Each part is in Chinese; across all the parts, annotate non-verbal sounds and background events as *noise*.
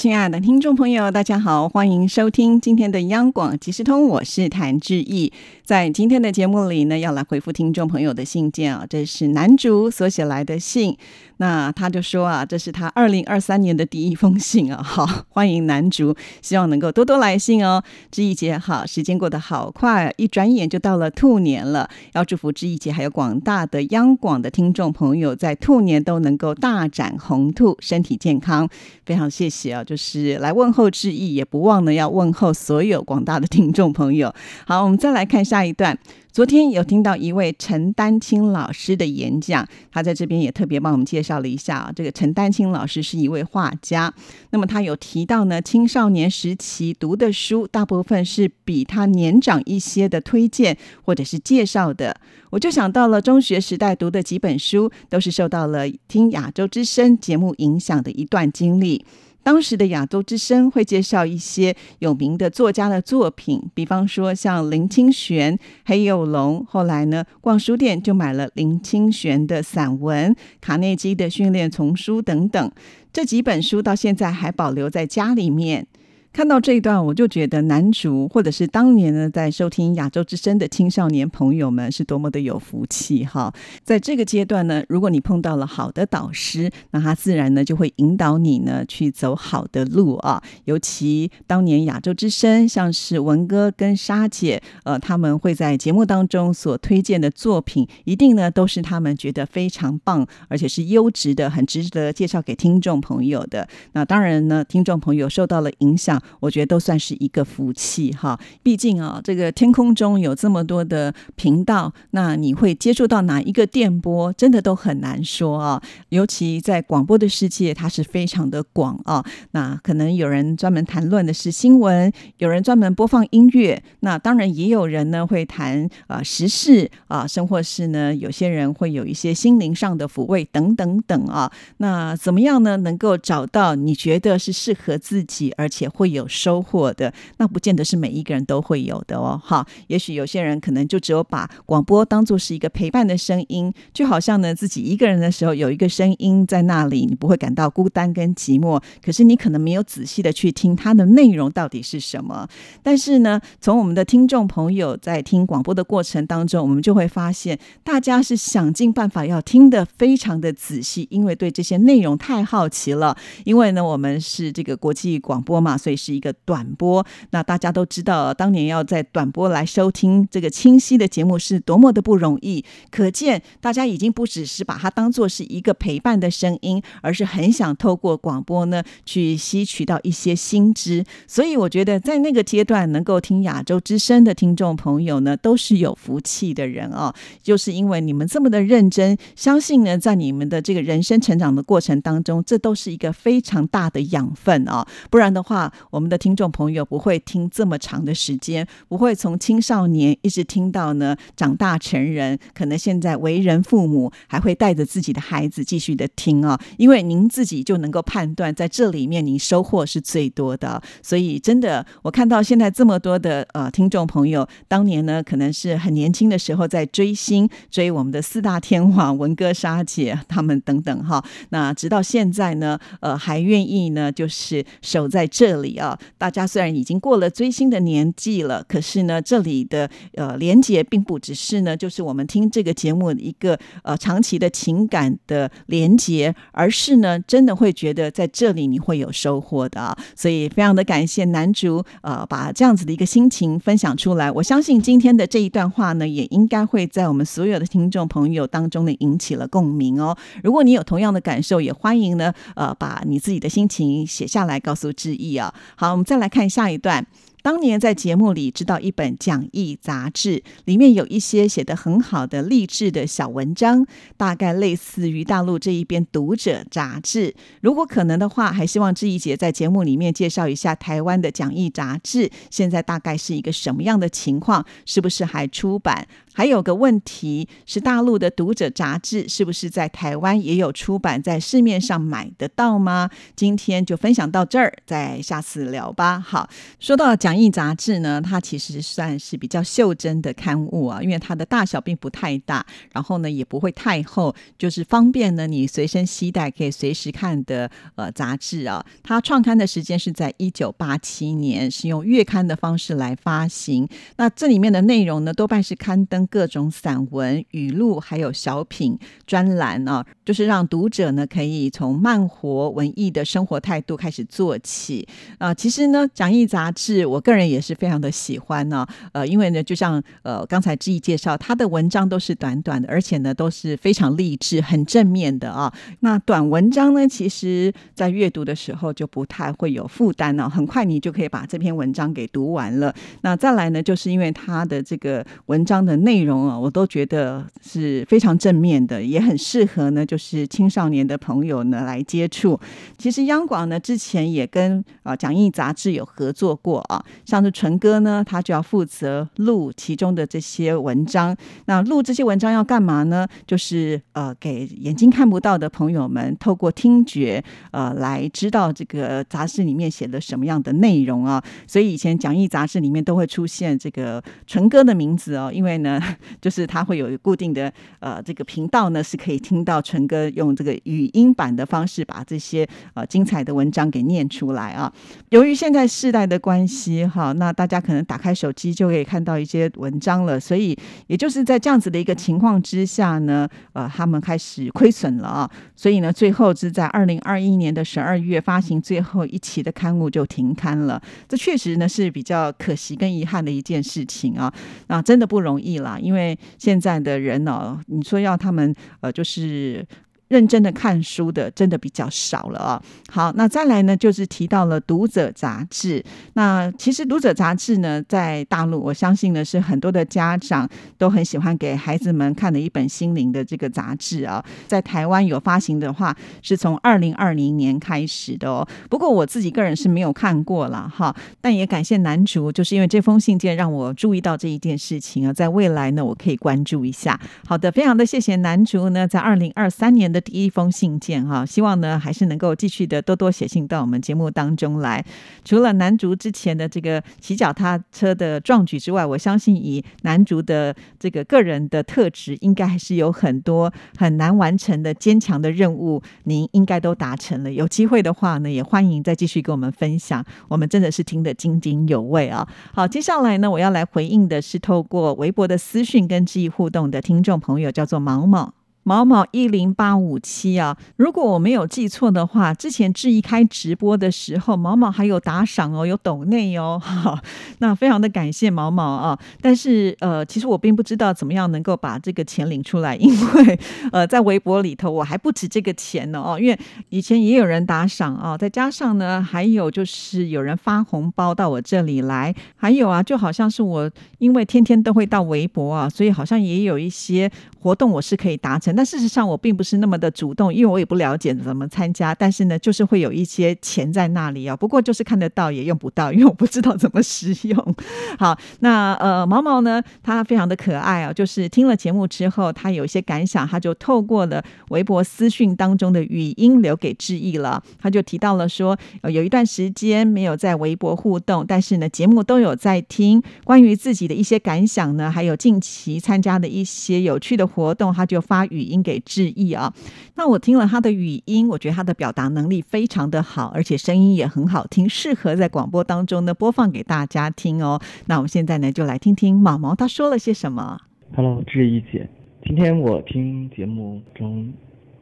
亲爱的听众朋友，大家好，欢迎收听今天的央广即时通，我是谭志毅。在今天的节目里呢，要来回复听众朋友的信件啊，这是男主所写来的信。那他就说啊，这是他二零二三年的第一封信啊，好，*laughs* 欢迎男主，希望能够多多来信哦。志毅姐好，时间过得好快，一转眼就到了兔年了，要祝福志毅姐还有广大的央广的听众朋友，在兔年都能够大展宏兔，身体健康。非常谢谢啊，就是来问候志毅，也不忘呢要问候所有广大的听众朋友。好，我们再来看下一段。昨天有听到一位陈丹青老师的演讲，他在这边也特别帮我们介绍了一下啊。这个陈丹青老师是一位画家，那么他有提到呢，青少年时期读的书大部分是比他年长一些的推荐或者是介绍的。我就想到了中学时代读的几本书，都是受到了听亚洲之声节目影响的一段经历。当时的亚洲之声会介绍一些有名的作家的作品，比方说像林清玄、黑幼龙。后来呢，逛书店就买了林清玄的散文、卡内基的训练丛书等等。这几本书到现在还保留在家里面。看到这一段，我就觉得男主或者是当年呢在收听亚洲之声的青少年朋友们是多么的有福气哈！在这个阶段呢，如果你碰到了好的导师，那他自然呢就会引导你呢去走好的路啊。尤其当年亚洲之声，像是文哥跟沙姐，呃，他们会在节目当中所推荐的作品，一定呢都是他们觉得非常棒，而且是优质的，很值得介绍给听众朋友的。那当然呢，听众朋友受到了影响。我觉得都算是一个福气哈，毕竟啊，这个天空中有这么多的频道，那你会接触到哪一个电波，真的都很难说啊。尤其在广播的世界，它是非常的广啊。那可能有人专门谈论的是新闻，有人专门播放音乐，那当然也有人呢会谈啊时事啊，生活是呢，有些人会有一些心灵上的抚慰等等等啊。那怎么样呢？能够找到你觉得是适合自己，而且会。有收获的，那不见得是每一个人都会有的哦。哈，也许有些人可能就只有把广播当做是一个陪伴的声音，就好像呢自己一个人的时候有一个声音在那里，你不会感到孤单跟寂寞。可是你可能没有仔细的去听它的内容到底是什么。但是呢，从我们的听众朋友在听广播的过程当中，我们就会发现，大家是想尽办法要听得非常的仔细，因为对这些内容太好奇了。因为呢，我们是这个国际广播嘛，所以。是一个短波，那大家都知道，当年要在短波来收听这个清晰的节目是多么的不容易。可见大家已经不只是把它当做是一个陪伴的声音，而是很想透过广播呢去吸取到一些新知。所以我觉得，在那个阶段能够听亚洲之声的听众朋友呢，都是有福气的人啊！就是因为你们这么的认真，相信呢，在你们的这个人生成长的过程当中，这都是一个非常大的养分啊！不然的话，我们的听众朋友不会听这么长的时间，不会从青少年一直听到呢长大成人，可能现在为人父母，还会带着自己的孩子继续的听啊，因为您自己就能够判断，在这里面您收获是最多的。所以真的，我看到现在这么多的呃听众朋友，当年呢可能是很年轻的时候在追星，追我们的四大天王文哥、沙姐他们等等哈，那直到现在呢，呃还愿意呢就是守在这里。啊，大家虽然已经过了追星的年纪了，可是呢，这里的呃连接并不只是呢，就是我们听这个节目一个呃长期的情感的连接，而是呢，真的会觉得在这里你会有收获的啊。所以非常的感谢男主呃把这样子的一个心情分享出来。我相信今天的这一段话呢，也应该会在我们所有的听众朋友当中呢引起了共鸣哦。如果你有同样的感受，也欢迎呢呃把你自己的心情写下来告诉志毅啊。好，我们再来看下一段。当年在节目里知道一本讲义杂志，里面有一些写的很好的励志的小文章，大概类似于大陆这一边读者杂志。如果可能的话，还希望志毅姐在节目里面介绍一下台湾的讲义杂志，现在大概是一个什么样的情况？是不是还出版？还有个问题是，大陆的读者杂志是不是在台湾也有出版，在市面上买得到吗？今天就分享到这儿，再下次聊吧。好，说到讲义杂志呢，它其实算是比较袖珍的刊物啊，因为它的大小并不太大，然后呢也不会太厚，就是方便呢你随身携带，可以随时看的呃杂志啊。它创刊的时间是在一九八七年，是用月刊的方式来发行。那这里面的内容呢，多半是刊登。各种散文、语录，还有小品专栏啊，就是让读者呢可以从慢活文艺的生活态度开始做起啊。其实呢，讲义杂志，我个人也是非常的喜欢呢。呃，因为呢，就像呃刚才志毅介绍，他的文章都是短短的，而且呢都是非常励志、很正面的啊。那短文章呢，其实在阅读的时候就不太会有负担呢，很快你就可以把这篇文章给读完了。那再来呢，就是因为他的这个文章的内内容啊，我都觉得是非常正面的，也很适合呢，就是青少年的朋友呢来接触。其实央广呢之前也跟啊讲义杂志有合作过啊，像是纯哥呢，他就要负责录其中的这些文章。那录这些文章要干嘛呢？就是呃给眼睛看不到的朋友们，透过听觉呃来知道这个杂志里面写的什么样的内容啊。所以以前讲义杂志里面都会出现这个纯哥的名字哦，因为呢。就是他会有固定的呃这个频道呢，是可以听到纯哥用这个语音版的方式把这些呃精彩的文章给念出来啊。由于现在世代的关系哈，那大家可能打开手机就可以看到一些文章了，所以也就是在这样子的一个情况之下呢，呃，他们开始亏损了啊。所以呢，最后是在二零二一年的十二月发行最后一期的刊物就停刊了。这确实呢是比较可惜跟遗憾的一件事情啊，那真的不容易了。因为现在的人呢，你说要他们呃，就是。认真的看书的真的比较少了啊。好，那再来呢，就是提到了《读者》杂志。那其实《读者》杂志呢，在大陆，我相信呢是很多的家长都很喜欢给孩子们看的一本心灵的这个杂志啊。在台湾有发行的话，是从二零二零年开始的哦。不过我自己个人是没有看过了哈。但也感谢男主，就是因为这封信件让我注意到这一件事情啊，在未来呢，我可以关注一下。好的，非常的谢谢男主呢，在二零二三年的。第一封信件哈，希望呢还是能够继续的多多写信到我们节目当中来。除了男足之前的这个骑脚踏车的壮举之外，我相信以男足的这个个人的特质，应该还是有很多很难完成的坚强的任务，您应该都达成了。有机会的话呢，也欢迎再继续跟我们分享。我们真的是听得津津有味啊！好，接下来呢，我要来回应的是透过微博的私讯跟记忆互动的听众朋友，叫做毛毛。毛毛一零八五七啊，如果我没有记错的话，之前志毅开直播的时候，毛毛还有打赏哦，有抖内哦，*laughs* 那非常的感谢毛毛啊。但是呃，其实我并不知道怎么样能够把这个钱领出来，因为 *laughs* 呃，在微博里头我还不止这个钱呢哦，因为以前也有人打赏啊，再加上呢，还有就是有人发红包到我这里来，还有啊，就好像是我因为天天都会到微博啊，所以好像也有一些活动我是可以达成。但事实上，我并不是那么的主动，因为我也不了解怎么参加。但是呢，就是会有一些钱在那里啊。不过就是看得到也用不到，因为我不知道怎么使用。好，那呃，毛毛呢，他非常的可爱啊。就是听了节目之后，他有一些感想，他就透过了微博私讯当中的语音留给志毅了。他就提到了说，有一段时间没有在微博互动，但是呢，节目都有在听。关于自己的一些感想呢，还有近期参加的一些有趣的活动，他就发语。语音给致意啊！那我听了他的语音，我觉得他的表达能力非常的好，而且声音也很好听，适合在广播当中呢播放给大家听哦。那我们现在呢就来听听毛毛他说了些什么。Hello，志毅姐，今天我听节目中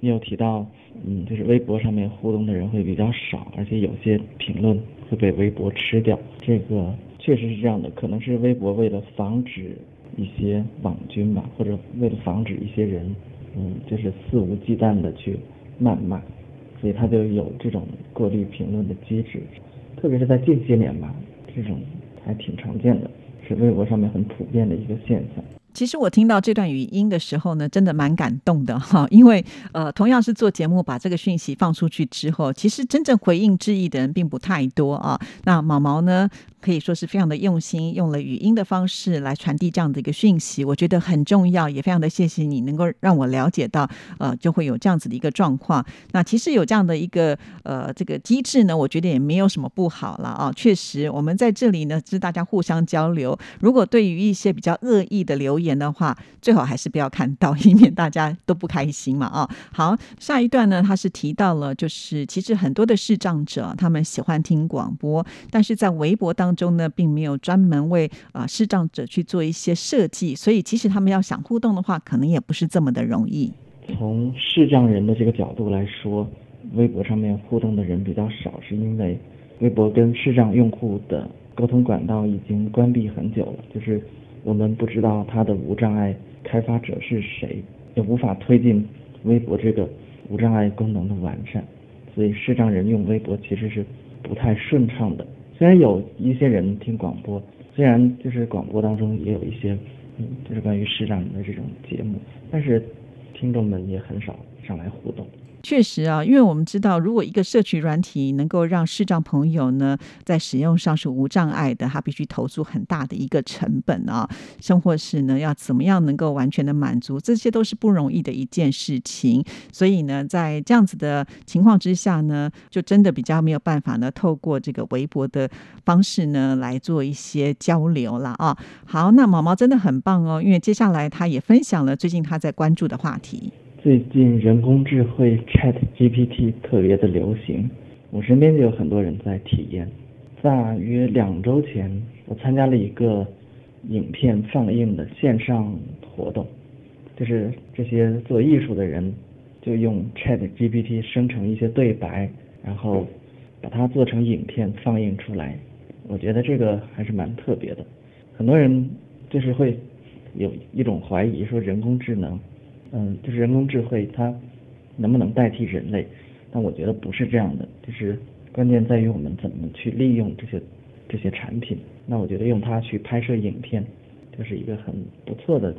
你有提到，嗯，就是微博上面互动的人会比较少，而且有些评论会被微博吃掉。这个确实是这样的，可能是微博为了防止一些网军吧，或者为了防止一些人。嗯，就是肆无忌惮的去谩骂，所以他就有这种过滤评论的机制，特别是在近些年吧，这种还挺常见的，是微博上面很普遍的一个现象。其实我听到这段语音的时候呢，真的蛮感动的 *laughs* 哈，因为呃，同样是做节目，把这个讯息放出去之后，其实真正回应质疑的人并不太多啊。那毛毛呢？可以说是非常的用心，用了语音的方式来传递这样的一个讯息，我觉得很重要，也非常的谢谢你能够让我了解到，呃，就会有这样子的一个状况。那其实有这样的一个呃这个机制呢，我觉得也没有什么不好了啊。确实，我们在这里呢是大家互相交流。如果对于一些比较恶意的留言言的话，最好还是不要看到，以免大家都不开心嘛啊。好，下一段呢，他是提到了，就是其实很多的视障者他们喜欢听广播，但是在微博当中呢，并没有专门为啊视障者去做一些设计，所以其实他们要想互动的话，可能也不是这么的容易。从视障人的这个角度来说，微博上面互动的人比较少，是因为微博跟视障用户的沟通管道已经关闭很久了，就是我们不知道它的无障碍开发者是谁，也无法推进微博这个无障碍功能的完善，所以视障人用微博其实是不太顺畅的。虽然有一些人听广播，虽然就是广播当中也有一些，嗯，就是关于视障人的这种节目，但是。听众们也很少上来互动。确实啊，因为我们知道，如果一个社区软体能够让视障朋友呢在使用上是无障碍的，他必须投入很大的一个成本啊，甚或是呢要怎么样能够完全的满足，这些都是不容易的一件事情。所以呢，在这样子的情况之下呢，就真的比较没有办法呢，透过这个微博的方式呢来做一些交流了啊。好，那毛毛真的很棒哦，因为接下来他也分享了最近他在关注的话题。最近人工智慧 Chat GPT 特别的流行，我身边就有很多人在体验。大约两周前，我参加了一个影片放映的线上活动，就是这些做艺术的人就用 Chat GPT 生成一些对白，然后把它做成影片放映出来。我觉得这个还是蛮特别的。很多人就是会有一种怀疑，说人工智能。嗯，就是人工智慧它能不能代替人类？但我觉得不是这样的，就是关键在于我们怎么去利用这些这些产品。那我觉得用它去拍摄影片，就是一个很不错的，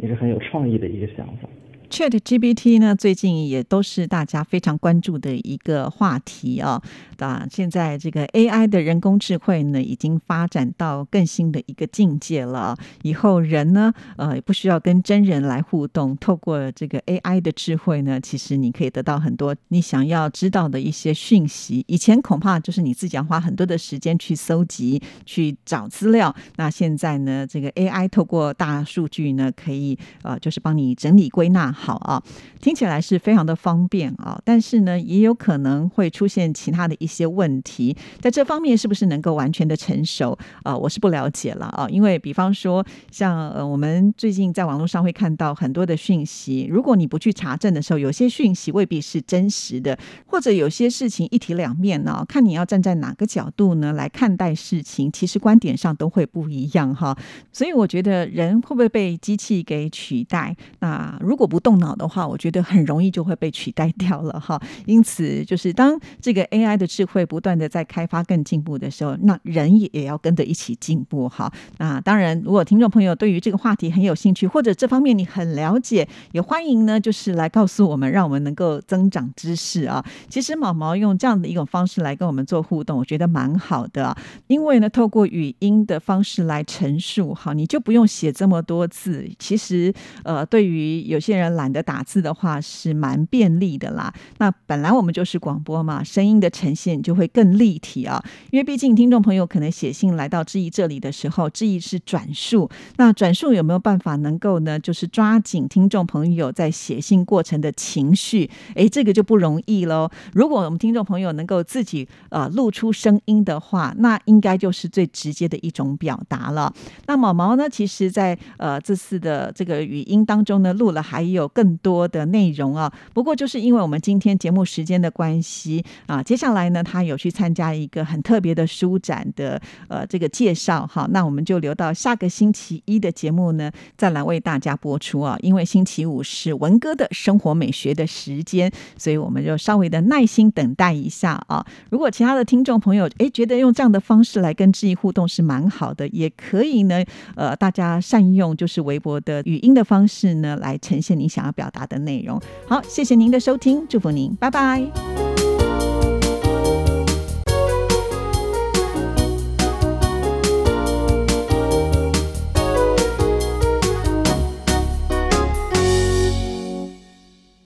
也是很有创意的一个想法。Chat GPT 呢，最近也都是大家非常关注的一个话题啊。啊，现在这个 AI 的人工智慧呢，已经发展到更新的一个境界了。以后人呢，呃，不需要跟真人来互动，透过这个 AI 的智慧呢，其实你可以得到很多你想要知道的一些讯息。以前恐怕就是你自己要花很多的时间去搜集、去找资料。那现在呢，这个 AI 透过大数据呢，可以呃，就是帮你整理归纳。好啊，听起来是非常的方便啊，但是呢，也有可能会出现其他的一些问题，在这方面是不是能够完全的成熟啊？我是不了解了啊，因为比方说，像呃，我们最近在网络上会看到很多的讯息，如果你不去查证的时候，有些讯息未必是真实的，或者有些事情一体两面呢，看你要站在哪个角度呢来看待事情，其实观点上都会不一样哈。所以我觉得人会不会被机器给取代？那如果不动脑的话，我觉得很容易就会被取代掉了哈。因此，就是当这个 AI 的智慧不断的在开发更进步的时候，那人也也要跟着一起进步哈。那当然，如果听众朋友对于这个话题很有兴趣，或者这方面你很了解，也欢迎呢，就是来告诉我们，让我们能够增长知识啊。其实毛毛用这样的一种方式来跟我们做互动，我觉得蛮好的，因为呢，透过语音的方式来陈述，哈，你就不用写这么多字。其实，呃，对于有些人。懒得打字的话是蛮便利的啦。那本来我们就是广播嘛，声音的呈现就会更立体啊。因为毕竟听众朋友可能写信来到志毅这里的时候，志毅是转述。那转述有没有办法能够呢？就是抓紧听众朋友在写信过程的情绪，哎，这个就不容易喽。如果我们听众朋友能够自己呃录出声音的话，那应该就是最直接的一种表达了。那毛毛呢，其实在呃这次的这个语音当中呢，录了还有。更多的内容啊，不过就是因为我们今天节目时间的关系啊，接下来呢，他有去参加一个很特别的书展的呃这个介绍哈，那我们就留到下个星期一的节目呢，再来为大家播出啊，因为星期五是文哥的生活美学的时间，所以我们就稍微的耐心等待一下啊。如果其他的听众朋友哎觉得用这样的方式来跟志毅互动是蛮好的，也可以呢，呃，大家善用就是微博的语音的方式呢，来呈现你想。要表达的内容，好，谢谢您的收听，祝福您，拜拜。